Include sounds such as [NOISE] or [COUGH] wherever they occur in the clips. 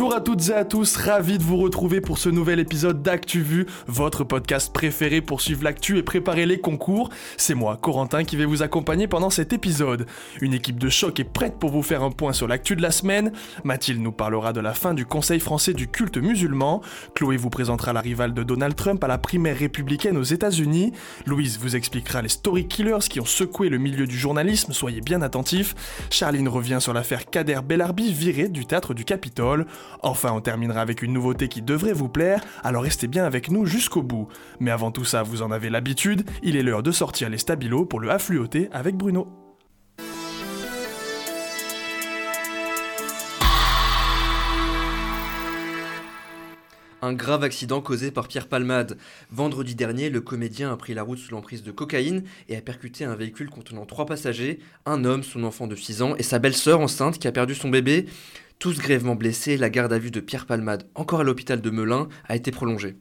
Bonjour à toutes et à tous, ravi de vous retrouver pour ce nouvel épisode d'ActuVu, votre podcast préféré pour suivre l'actu et préparer les concours. C'est moi, Corentin, qui vais vous accompagner pendant cet épisode. Une équipe de choc est prête pour vous faire un point sur l'actu de la semaine. Mathilde nous parlera de la fin du Conseil français du culte musulman. Chloé vous présentera la rivale de Donald Trump à la primaire républicaine aux États-Unis. Louise vous expliquera les story killers qui ont secoué le milieu du journalisme, soyez bien attentifs. Charline revient sur l'affaire Kader Bellarbi viré du théâtre du Capitole. Enfin, on terminera avec une nouveauté qui devrait vous plaire, alors restez bien avec nous jusqu'au bout. Mais avant tout ça, vous en avez l'habitude, il est l'heure de sortir les stabilos pour le affluoter avec Bruno. Un grave accident causé par Pierre Palmade. Vendredi dernier, le comédien a pris la route sous l'emprise de cocaïne et a percuté un véhicule contenant trois passagers, un homme, son enfant de 6 ans et sa belle-sœur enceinte qui a perdu son bébé. Tous grièvement blessés, la garde à vue de Pierre Palmade, encore à l'hôpital de Melun, a été prolongée.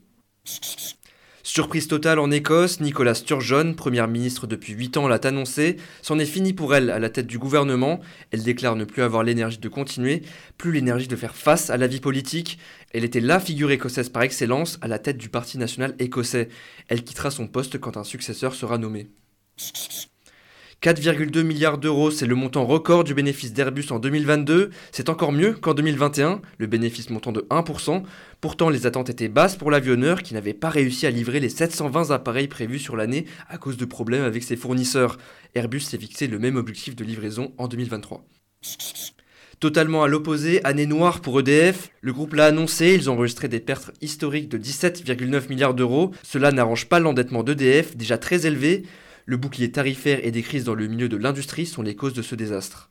Surprise totale en Écosse, Nicolas Sturgeon, première ministre depuis 8 ans, l'a annoncé. C'en est fini pour elle à la tête du gouvernement. Elle déclare ne plus avoir l'énergie de continuer, plus l'énergie de faire face à la vie politique. Elle était la figure écossaise par excellence à la tête du Parti national écossais. Elle quittera son poste quand un successeur sera nommé. 4,2 milliards d'euros, c'est le montant record du bénéfice d'Airbus en 2022. C'est encore mieux qu'en 2021, le bénéfice montant de 1%. Pourtant, les attentes étaient basses pour l'avionneur qui n'avait pas réussi à livrer les 720 appareils prévus sur l'année à cause de problèmes avec ses fournisseurs. Airbus s'est fixé le même objectif de livraison en 2023. Totalement à l'opposé, année noire pour EDF. Le groupe l'a annoncé, ils ont enregistré des pertes historiques de 17,9 milliards d'euros. Cela n'arrange pas l'endettement d'EDF, déjà très élevé. Le bouclier tarifaire et des crises dans le milieu de l'industrie sont les causes de ce désastre.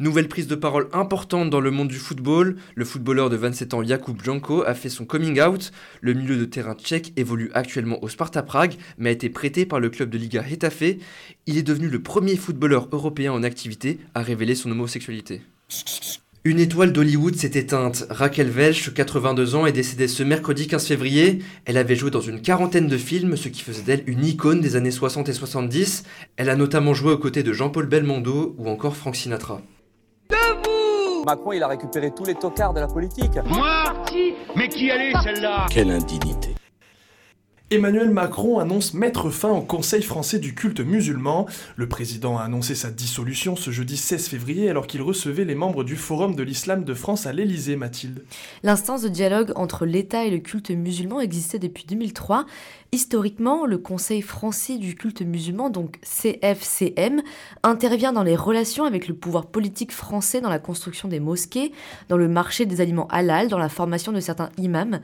Nouvelle prise de parole importante dans le monde du football. Le footballeur de 27 ans Jakub Janko a fait son coming out. Le milieu de terrain tchèque évolue actuellement au Sparta Prague, mais a été prêté par le club de Liga Hetafe. Il est devenu le premier footballeur européen en activité à révéler son homosexualité. Une étoile d'Hollywood s'est éteinte. Raquel Welch, 82 ans, est décédée ce mercredi 15 février. Elle avait joué dans une quarantaine de films, ce qui faisait d'elle une icône des années 60 et 70. Elle a notamment joué aux côtés de Jean-Paul Belmondo ou encore Frank Sinatra. Debout Macron, il a récupéré tous les tocards de la politique. Moi Mais qui allait celle-là? Quelle indignité. Emmanuel Macron annonce mettre fin au Conseil français du culte musulman. Le président a annoncé sa dissolution ce jeudi 16 février alors qu'il recevait les membres du Forum de l'Islam de France à l'Élysée, Mathilde. L'instance de dialogue entre l'État et le culte musulman existait depuis 2003. Historiquement, le Conseil français du culte musulman, donc CFCM, intervient dans les relations avec le pouvoir politique français dans la construction des mosquées, dans le marché des aliments halal, dans la formation de certains imams.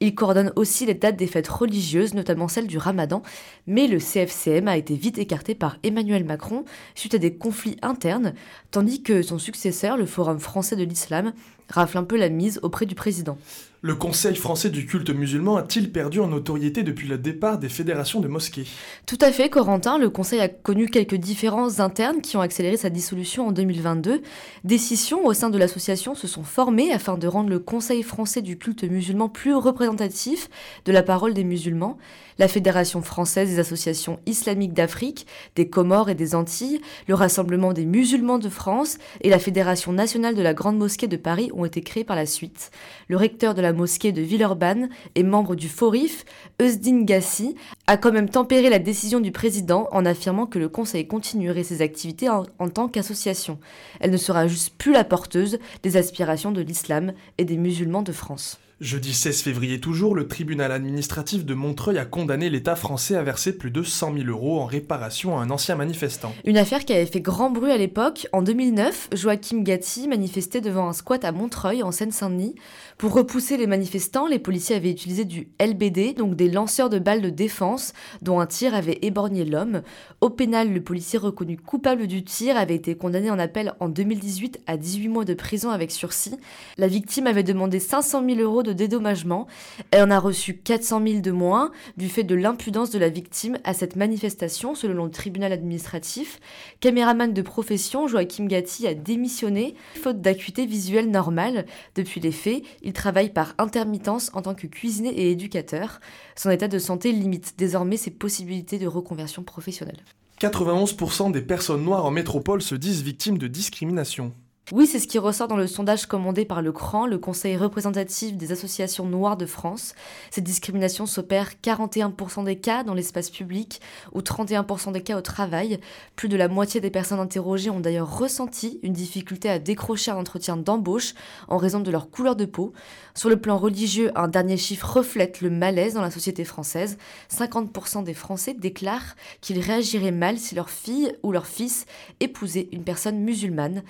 Il coordonne aussi les dates des fêtes religieuses, notamment celle du ramadan, mais le CFCM a été vite écarté par Emmanuel Macron suite à des conflits internes, tandis que son successeur, le Forum français de l'islam, rafle un peu la mise auprès du président. Le Conseil français du culte musulman a-t-il perdu en notoriété depuis le départ des fédérations de mosquées? Tout à fait, Corentin. Le Conseil a connu quelques différences internes qui ont accéléré sa dissolution en 2022. Des scissions au sein de l'association se sont formées afin de rendre le Conseil français du culte musulman plus représentatif de la parole des musulmans. La Fédération française des associations islamiques d'Afrique, des Comores et des Antilles, le Rassemblement des musulmans de France et la Fédération nationale de la Grande Mosquée de Paris ont été créés par la suite. Le recteur de la mosquée de Villeurbanne et membre du Forif, Eusdin Gassi, a quand même tempéré la décision du président en affirmant que le Conseil continuerait ses activités en, en tant qu'association. Elle ne sera juste plus la porteuse des aspirations de l'islam et des musulmans de France. Jeudi 16 février toujours, le tribunal administratif de Montreuil a condamné l'État français à verser plus de 100 000 euros en réparation à un ancien manifestant. Une affaire qui avait fait grand bruit à l'époque. En 2009, Joachim Gatti manifestait devant un squat à Montreuil, en Seine-Saint-Denis. Pour repousser les manifestants, les policiers avaient utilisé du LBD, donc des lanceurs de balles de défense, dont un tir avait éborgné l'homme. Au pénal, le policier reconnu coupable du tir avait été condamné en appel en 2018 à 18 mois de prison avec sursis. La victime avait demandé 500 000 euros dédommagement. Elle en a reçu 400 000 de moins du fait de l'impudence de la victime à cette manifestation, selon le tribunal administratif. Caméraman de profession, Joachim Gatti a démissionné, faute d'acuité visuelle normale. Depuis les faits, il travaille par intermittence en tant que cuisinier et éducateur. Son état de santé limite désormais ses possibilités de reconversion professionnelle. 91% des personnes noires en métropole se disent victimes de discrimination. Oui, c'est ce qui ressort dans le sondage commandé par le CRAN, le Conseil représentatif des associations noires de France. Cette discrimination s'opère 41% des cas dans l'espace public ou 31% des cas au travail. Plus de la moitié des personnes interrogées ont d'ailleurs ressenti une difficulté à décrocher un entretien d'embauche en raison de leur couleur de peau. Sur le plan religieux, un dernier chiffre reflète le malaise dans la société française. 50% des Français déclarent qu'ils réagiraient mal si leur fille ou leur fils épousait une personne musulmane.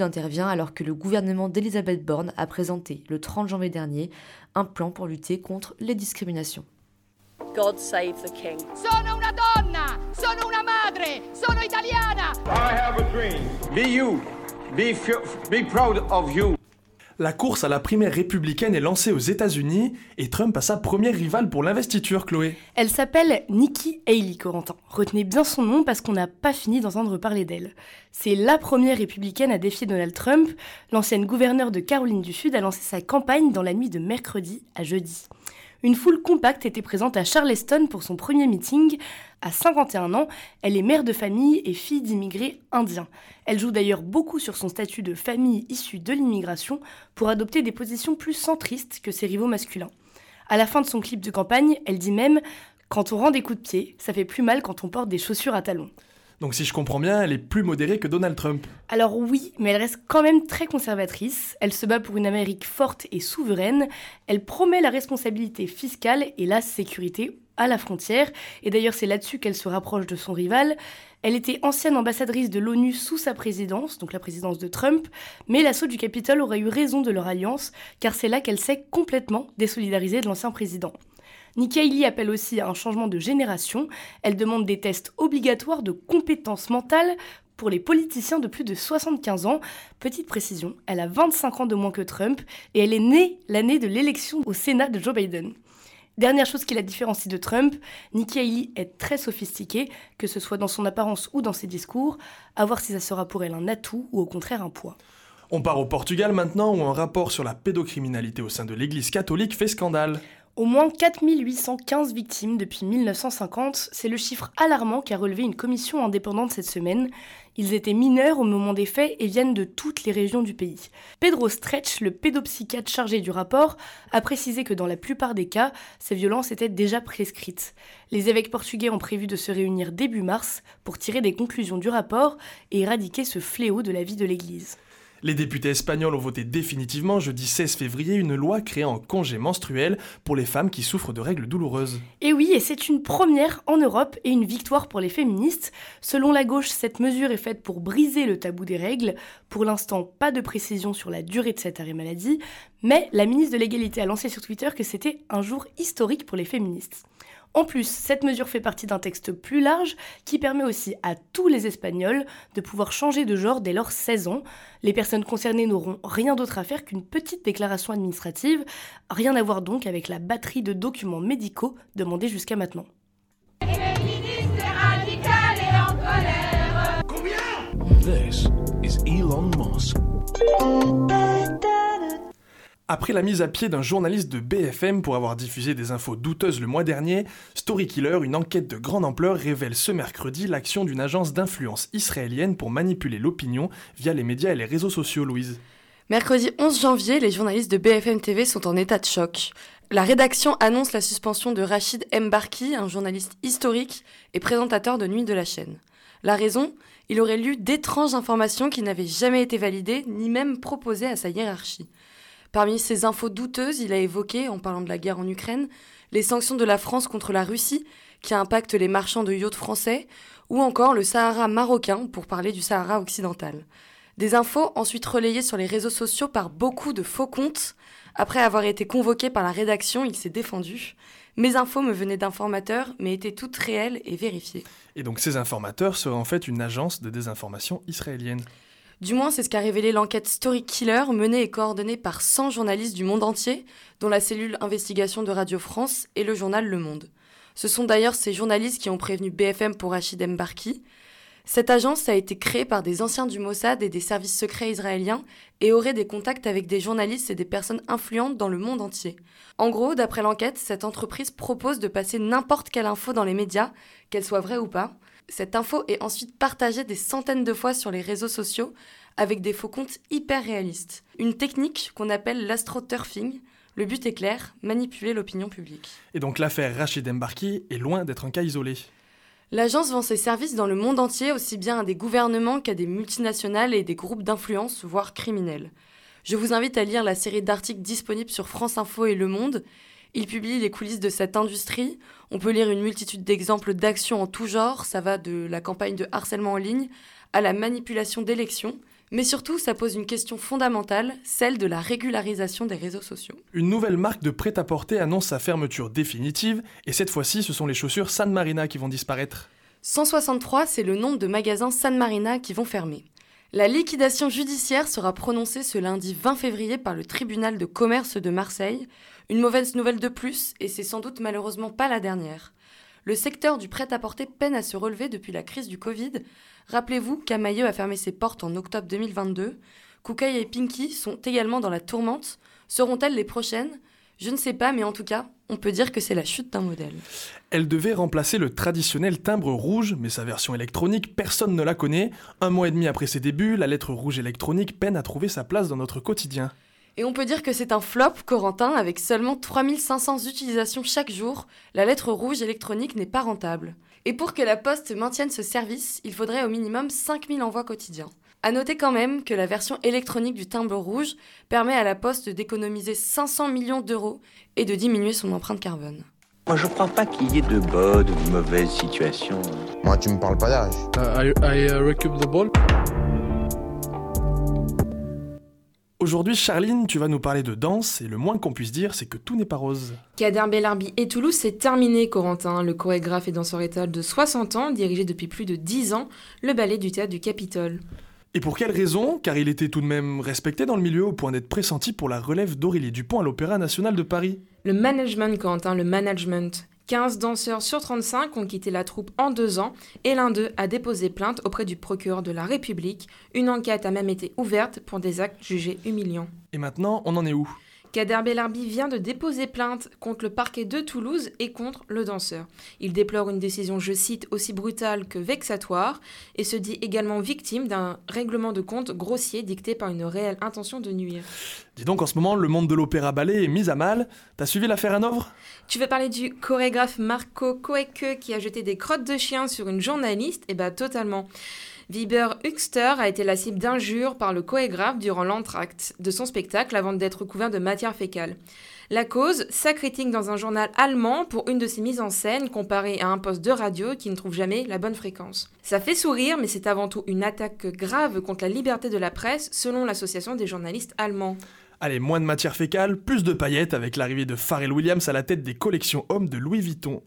Intervient alors que le gouvernement d'Elisabeth Borne a présenté le 30 janvier dernier un plan pour lutter contre les discriminations. God save the king. Sono una donna, sono una madre, sono italiana. I have a dream. Be you. Be, be proud of you. La course à la primaire républicaine est lancée aux États-Unis et Trump a sa première rivale pour l'investiture, Chloé. Elle s'appelle Nikki Haley, Corentin. Retenez bien son nom parce qu'on n'a pas fini d'entendre parler d'elle. C'est la première républicaine à défier Donald Trump. L'ancienne gouverneure de Caroline du Sud a lancé sa campagne dans la nuit de mercredi à jeudi. Une foule compacte était présente à Charleston pour son premier meeting. À 51 ans, elle est mère de famille et fille d'immigrés indiens. Elle joue d'ailleurs beaucoup sur son statut de famille issue de l'immigration pour adopter des positions plus centristes que ses rivaux masculins. À la fin de son clip de campagne, elle dit même Quand on rend des coups de pied, ça fait plus mal quand on porte des chaussures à talons. Donc si je comprends bien, elle est plus modérée que Donald Trump. Alors oui, mais elle reste quand même très conservatrice. Elle se bat pour une Amérique forte et souveraine. Elle promet la responsabilité fiscale et la sécurité à la frontière. Et d'ailleurs c'est là-dessus qu'elle se rapproche de son rival. Elle était ancienne ambassadrice de l'ONU sous sa présidence, donc la présidence de Trump, mais l'assaut du Capitole aurait eu raison de leur alliance, car c'est là qu'elle s'est complètement désolidarisée de l'ancien président. Nikki Haley appelle aussi à un changement de génération. Elle demande des tests obligatoires de compétences mentales pour les politiciens de plus de 75 ans. Petite précision, elle a 25 ans de moins que Trump et elle est née l'année de l'élection au Sénat de Joe Biden. Dernière chose qui la différencie de Trump, Nikki Haley est très sophistiquée, que ce soit dans son apparence ou dans ses discours, à voir si ça sera pour elle un atout ou au contraire un poids. On part au Portugal maintenant où un rapport sur la pédocriminalité au sein de l'Église catholique fait scandale. Au moins 4815 victimes depuis 1950, c'est le chiffre alarmant qu'a relevé une commission indépendante cette semaine. Ils étaient mineurs au moment des faits et viennent de toutes les régions du pays. Pedro Stretch, le pédopsychiatre chargé du rapport, a précisé que dans la plupart des cas, ces violences étaient déjà prescrites. Les évêques portugais ont prévu de se réunir début mars pour tirer des conclusions du rapport et éradiquer ce fléau de la vie de l'Église. Les députés espagnols ont voté définitivement jeudi 16 février une loi créant un congé menstruel pour les femmes qui souffrent de règles douloureuses. Et oui, et c'est une première en Europe et une victoire pour les féministes. Selon la gauche, cette mesure est faite pour briser le tabou des règles. Pour l'instant, pas de précision sur la durée de cet arrêt maladie, mais la ministre de l'égalité a lancé sur Twitter que c'était un jour historique pour les féministes. En plus, cette mesure fait partie d'un texte plus large qui permet aussi à tous les Espagnols de pouvoir changer de genre dès leurs 16 ans. Les personnes concernées n'auront rien d'autre à faire qu'une petite déclaration administrative, rien à voir donc avec la batterie de documents médicaux demandés jusqu'à maintenant. Après la mise à pied d'un journaliste de BFM pour avoir diffusé des infos douteuses le mois dernier, Story Killer, une enquête de grande ampleur, révèle ce mercredi l'action d'une agence d'influence israélienne pour manipuler l'opinion via les médias et les réseaux sociaux, Louise. Mercredi 11 janvier, les journalistes de BFM TV sont en état de choc. La rédaction annonce la suspension de Rachid Mbarki, un journaliste historique et présentateur de Nuit de la chaîne. La raison Il aurait lu d'étranges informations qui n'avaient jamais été validées ni même proposées à sa hiérarchie. Parmi ces infos douteuses, il a évoqué, en parlant de la guerre en Ukraine, les sanctions de la France contre la Russie, qui impactent les marchands de yachts français, ou encore le Sahara marocain, pour parler du Sahara occidental. Des infos ensuite relayées sur les réseaux sociaux par beaucoup de faux comptes. Après avoir été convoqué par la rédaction, il s'est défendu. Mes infos me venaient d'informateurs, mais étaient toutes réelles et vérifiées. Et donc ces informateurs seraient en fait une agence de désinformation israélienne. Du moins, c'est ce qu'a révélé l'enquête Story Killer, menée et coordonnée par 100 journalistes du monde entier, dont la cellule investigation de Radio France et le journal Le Monde. Ce sont d'ailleurs ces journalistes qui ont prévenu BFM pour Rachid Mbarki. Cette agence a été créée par des anciens du Mossad et des services secrets israéliens et aurait des contacts avec des journalistes et des personnes influentes dans le monde entier. En gros, d'après l'enquête, cette entreprise propose de passer n'importe quelle info dans les médias, qu'elle soit vraie ou pas. Cette info est ensuite partagée des centaines de fois sur les réseaux sociaux avec des faux comptes hyper réalistes. Une technique qu'on appelle l'astroturfing. Le but est clair, manipuler l'opinion publique. Et donc l'affaire Rachid Embarki est loin d'être un cas isolé. L'agence vend ses services dans le monde entier, aussi bien à des gouvernements qu'à des multinationales et des groupes d'influence, voire criminels. Je vous invite à lire la série d'articles disponibles sur France Info et Le Monde. Ils publient les coulisses de cette industrie. On peut lire une multitude d'exemples d'actions en tout genre. Ça va de la campagne de harcèlement en ligne à la manipulation d'élections. Mais surtout, ça pose une question fondamentale, celle de la régularisation des réseaux sociaux. Une nouvelle marque de prêt-à-porter annonce sa fermeture définitive, et cette fois-ci, ce sont les chaussures San Marina qui vont disparaître. 163, c'est le nombre de magasins San Marina qui vont fermer. La liquidation judiciaire sera prononcée ce lundi 20 février par le tribunal de commerce de Marseille. Une mauvaise nouvelle de plus, et c'est sans doute malheureusement pas la dernière. Le secteur du prêt-à-porter peine à se relever depuis la crise du Covid. Rappelez-vous qu'Amailleux a fermé ses portes en octobre 2022. Koukaï et Pinky sont également dans la tourmente. Seront-elles les prochaines? Je ne sais pas, mais en tout cas, on peut dire que c'est la chute d'un modèle. Elle devait remplacer le traditionnel timbre rouge, mais sa version électronique, personne ne la connaît. Un mois et demi après ses débuts, la lettre rouge électronique peine à trouver sa place dans notre quotidien. Et on peut dire que c'est un flop, Corentin, avec seulement 3500 utilisations chaque jour, la lettre rouge électronique n'est pas rentable. Et pour que la Poste maintienne ce service, il faudrait au minimum 5000 envois quotidiens. A noter quand même que la version électronique du timbre rouge permet à la Poste d'économiser 500 millions d'euros et de diminuer son empreinte carbone. Moi, je crois pas qu'il y ait de bonnes ou de mauvaises situations. Moi, tu me parles pas d'âge. Uh, I, I uh, the ball. Aujourd'hui, Charline, tu vas nous parler de danse, et le moins qu'on puisse dire, c'est que tout n'est pas rose. Kader Bellarbi et Toulouse, c'est terminé, Corentin. Le chorégraphe et danseur étal de 60 ans, dirigé depuis plus de 10 ans le ballet du théâtre du Capitole. Et pour quelle raison? Car il était tout de même respecté dans le milieu au point d'être pressenti pour la relève d'Aurélie Dupont à l'Opéra National de Paris. Le management, Corentin, le management. 15 danseurs sur 35 ont quitté la troupe en deux ans et l'un d'eux a déposé plainte auprès du procureur de la République. Une enquête a même été ouverte pour des actes jugés humiliants. Et maintenant, on en est où? Kader Bellarbi vient de déposer plainte contre le parquet de Toulouse et contre le danseur. Il déplore une décision, je cite, aussi brutale que vexatoire et se dit également victime d'un règlement de compte grossier dicté par une réelle intention de nuire. Dis donc, en ce moment, le monde de l'opéra-ballet est mis à mal. T'as suivi l'affaire Hanovre Tu veux parler du chorégraphe Marco Koeke qui a jeté des crottes de chien sur une journaliste? Eh bah, totalement. Viber Huxter a été la cible d'injures par le chorégraphe durant l'entracte de son spectacle avant d'être couvert de matière fécale. La cause, sa critique dans un journal allemand pour une de ses mises en scène comparée à un poste de radio qui ne trouve jamais la bonne fréquence. Ça fait sourire, mais c'est avant tout une attaque grave contre la liberté de la presse selon l'association des journalistes allemands. Allez, moins de matière fécale, plus de paillettes avec l'arrivée de Pharrell Williams à la tête des collections hommes de Louis Vuitton.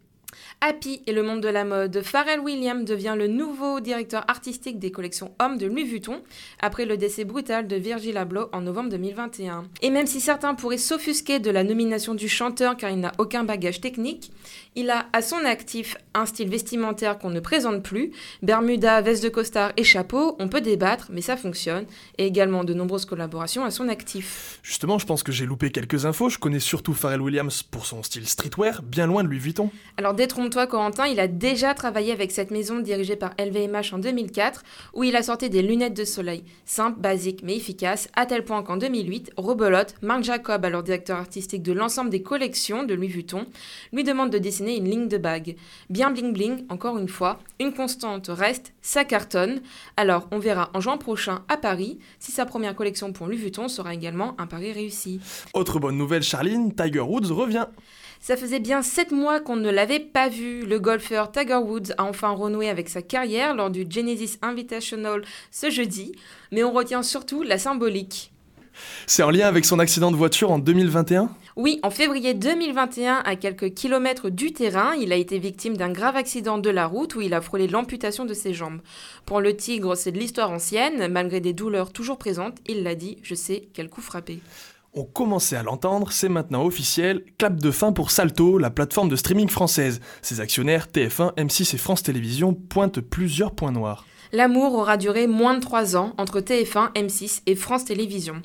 Happy et le monde de la mode, Pharrell Williams devient le nouveau directeur artistique des collections hommes de Louis Vuitton après le décès brutal de Virgil Abloh en novembre 2021. Et même si certains pourraient s'offusquer de la nomination du chanteur car il n'a aucun bagage technique, il a à son actif un style vestimentaire qu'on ne présente plus, Bermuda, veste de costard et chapeau, on peut débattre mais ça fonctionne, et également de nombreuses collaborations à son actif. Justement, je pense que j'ai loupé quelques infos, je connais surtout Pharrell Williams pour son style streetwear, bien loin de Louis Vuitton. Alors détrompe-toi Corentin, il a déjà travaillé avec cette maison dirigée par LVMH en 2004, où il a sorti des lunettes de soleil, simples, basiques mais efficaces, à tel point qu'en 2008, Robelotte, Marc Jacob, alors directeur artistique de l'ensemble des collections de Louis Vuitton, lui demande de dessiner une ligne de bague. Bien bling bling, encore une fois, une constante reste, ça cartonne. Alors on verra en juin prochain à Paris si sa première collection pour Louis Vuitton sera également un pari réussi. Autre bonne nouvelle Charline, Tiger Woods revient. Ça faisait bien 7 mois qu'on ne l'avait pas vu. Le golfeur Tiger Woods a enfin renoué avec sa carrière lors du Genesis Invitational ce jeudi, mais on retient surtout la symbolique. C'est en lien avec son accident de voiture en 2021 Oui, en février 2021, à quelques kilomètres du terrain, il a été victime d'un grave accident de la route où il a frôlé l'amputation de ses jambes. Pour le tigre, c'est de l'histoire ancienne, malgré des douleurs toujours présentes, il l'a dit, je sais quel coup frapper. On commençait à l'entendre, c'est maintenant officiel, clap de fin pour Salto, la plateforme de streaming française. Ses actionnaires, TF1, M6 et France Télévisions, pointent plusieurs points noirs. L'amour aura duré moins de 3 ans entre TF1, M6 et France Télévisions.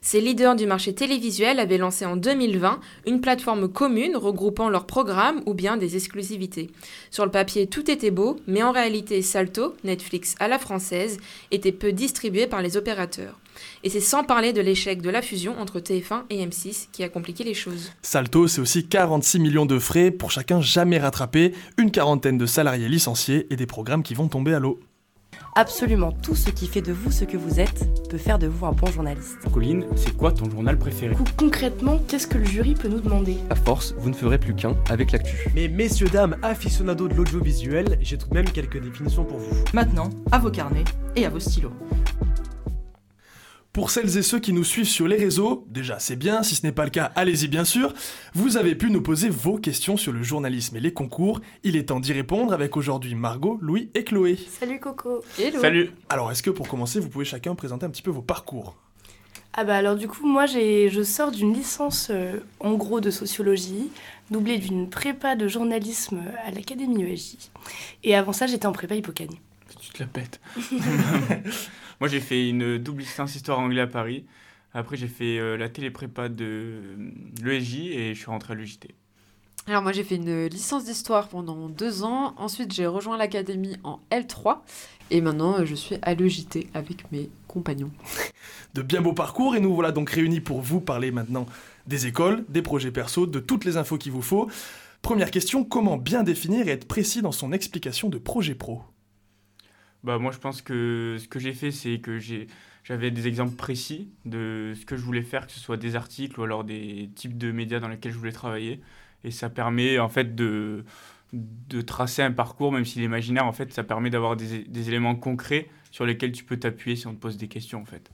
Ces leaders du marché télévisuel avaient lancé en 2020 une plateforme commune regroupant leurs programmes ou bien des exclusivités. Sur le papier, tout était beau, mais en réalité, Salto, Netflix à la française, était peu distribué par les opérateurs. Et c'est sans parler de l'échec de la fusion entre TF1 et M6 qui a compliqué les choses. Salto, c'est aussi 46 millions de frais pour chacun jamais rattrapé, une quarantaine de salariés licenciés et des programmes qui vont tomber à l'eau. Absolument tout ce qui fait de vous ce que vous êtes peut faire de vous un bon journaliste. Colline, c'est quoi ton journal préféré? Concrètement, qu'est-ce que le jury peut nous demander? À force, vous ne ferez plus qu'un avec l'actu. Mais messieurs, dames, aficionados de l'audiovisuel, j'ai tout de même quelques définitions pour vous. Maintenant, à vos carnets et à vos stylos. Pour celles et ceux qui nous suivent sur les réseaux, déjà c'est bien, si ce n'est pas le cas, allez-y bien sûr, vous avez pu nous poser vos questions sur le journalisme et les concours. Il est temps d'y répondre avec aujourd'hui Margot, Louis et Chloé. Salut Coco. Hello. Salut. Alors est-ce que pour commencer, vous pouvez chacun présenter un petit peu vos parcours? Ah bah alors du coup moi je sors d'une licence euh, en gros de sociologie, doublée d'une prépa de journalisme à l'Académie ESJ. Et avant ça j'étais en prépa Hippocanie. Tu te la pètes. [LAUGHS] [LAUGHS] Moi, j'ai fait une double licence histoire anglais à Paris. Après, j'ai fait euh, la téléprépa de euh, l'ESJ et je suis rentré à l'UJT. Alors moi j'ai fait une licence d'histoire pendant deux ans, ensuite j'ai rejoint l'académie en L3 et maintenant euh, je suis à l'EJT avec mes compagnons. [LAUGHS] De bien beaux parcours et nous voilà donc réunis pour vous parler maintenant des écoles, des projets perso, de toutes les infos qu'il vous faut. Première question, comment bien définir et être précis dans son explication de projet pro? Bah, moi, je pense que ce que j'ai fait, c'est que j'avais des exemples précis de ce que je voulais faire, que ce soit des articles ou alors des types de médias dans lesquels je voulais travailler. Et ça permet en fait de, de tracer un parcours, même s'il est imaginaire, en fait, ça permet d'avoir des, des, éléments concrets sur lesquels tu peux t'appuyer si on te pose des questions, en fait.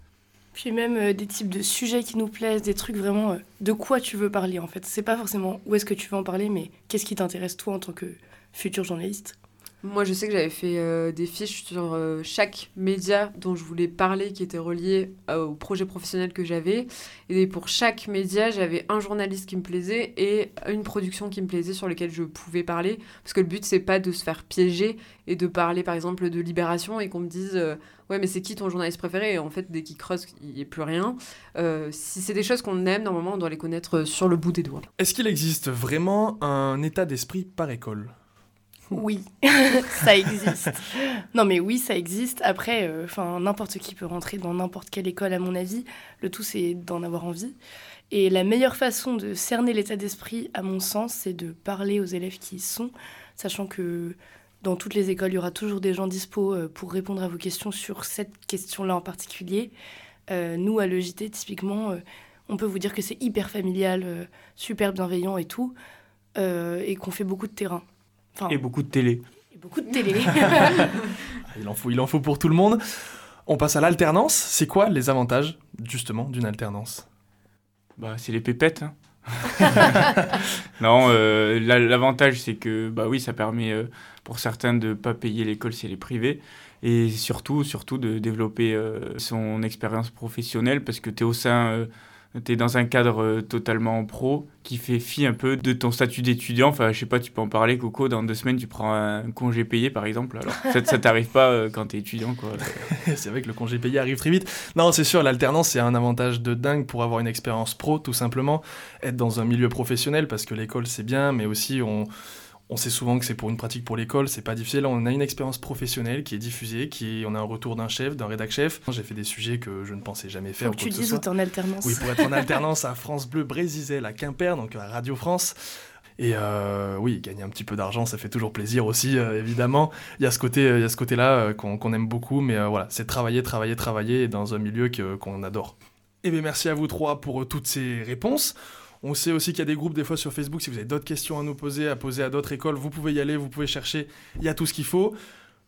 Puis même euh, des types de sujets qui nous plaisent, des trucs vraiment euh, de quoi tu veux parler, en fait. C'est pas forcément où est-ce que tu veux en parler, mais qu'est-ce qui t'intéresse toi en tant que futur journaliste. Moi, je sais que j'avais fait euh, des fiches sur euh, chaque média dont je voulais parler qui était relié euh, au projet professionnel que j'avais. Et pour chaque média, j'avais un journaliste qui me plaisait et une production qui me plaisait sur lesquelles je pouvais parler. Parce que le but, c'est pas de se faire piéger et de parler, par exemple, de Libération et qu'on me dise Ouais, mais c'est qui ton journaliste préféré? Et en fait, dès qu'il creuse, il n'y a plus rien. si c'est des choses qu'on aime, normalement, on doit les connaître sur le bout des doigts. Est-ce qu'il existe vraiment un état d'esprit par école? Oui, [LAUGHS] ça existe. Non, mais oui, ça existe. Après, euh, enfin, n'importe qui peut rentrer dans n'importe quelle école, à mon avis. Le tout, c'est d'en avoir envie. Et la meilleure façon de cerner l'état d'esprit, à mon sens, c'est de parler aux élèves qui y sont, sachant que dans toutes les écoles, il y aura toujours des gens dispo euh, pour répondre à vos questions sur cette question-là en particulier. Euh, nous, à l'EJT, typiquement, on peut vous dire que c'est hyper familial, super bienveillant et tout, et qu'on fait beaucoup de terrain et beaucoup de télé. Et beaucoup de télé. [LAUGHS] il, en faut, il en faut pour tout le monde. On passe à l'alternance. C'est quoi les avantages, justement, d'une alternance? Bah, c'est les pépettes. Hein. [LAUGHS] [LAUGHS] non, euh, l'avantage, c'est que, bah oui, ça permet euh, pour certains de ne pas payer l'école si elle est privée. Et surtout, surtout de développer euh, son expérience professionnelle parce que tu es au sein tu es dans un cadre euh, totalement pro qui fait fi un peu de ton statut d'étudiant. Enfin, je sais pas, tu peux en parler, Coco. Dans deux semaines, tu prends un congé payé, par exemple. Alors, ça, ça t'arrive pas euh, quand tu es étudiant, quoi. [LAUGHS] c'est vrai que le congé payé arrive très vite. Non, c'est sûr, l'alternance, c'est un avantage de dingue pour avoir une expérience pro, tout simplement. Être dans un milieu professionnel, parce que l'école, c'est bien, mais aussi, on on sait souvent que c'est pour une pratique pour l'école, c'est pas difficile. On a une expérience professionnelle qui est diffusée, qui on a un retour d'un chef, d'un rédac chef. J'ai fait des sujets que je ne pensais jamais faire. Faut que tu dises où en alternance. Oui, pour être en [LAUGHS] alternance à France Bleu Brésil, à Quimper, donc à Radio France. Et euh, oui, gagner un petit peu d'argent, ça fait toujours plaisir aussi, euh, évidemment. Il y a ce côté, il y a ce côté-là euh, qu'on aime beaucoup, mais voilà, c'est travailler, travailler, travailler dans un milieu qu'on adore. Et eh bien merci à vous trois pour toutes ces réponses. On sait aussi qu'il y a des groupes des fois sur Facebook. Si vous avez d'autres questions à nous poser, à poser à d'autres écoles, vous pouvez y aller, vous pouvez chercher. Il y a tout ce qu'il faut.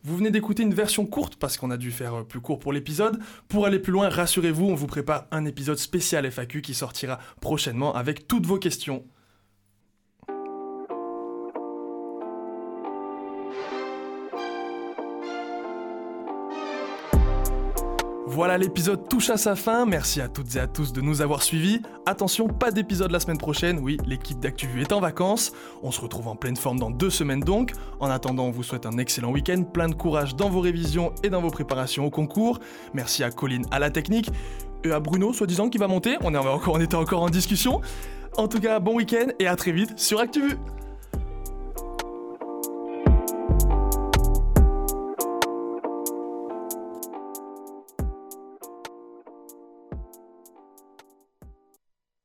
Vous venez d'écouter une version courte parce qu'on a dû faire plus court pour l'épisode. Pour aller plus loin, rassurez-vous, on vous prépare un épisode spécial FAQ qui sortira prochainement avec toutes vos questions. Voilà, l'épisode touche à sa fin. Merci à toutes et à tous de nous avoir suivis. Attention, pas d'épisode la semaine prochaine. Oui, l'équipe d'ActuVu est en vacances. On se retrouve en pleine forme dans deux semaines donc. En attendant, on vous souhaite un excellent week-end, plein de courage dans vos révisions et dans vos préparations au concours. Merci à Colline à la technique et à Bruno, soi-disant, qui va monter. On, on était encore en discussion. En tout cas, bon week-end et à très vite sur ActuVu.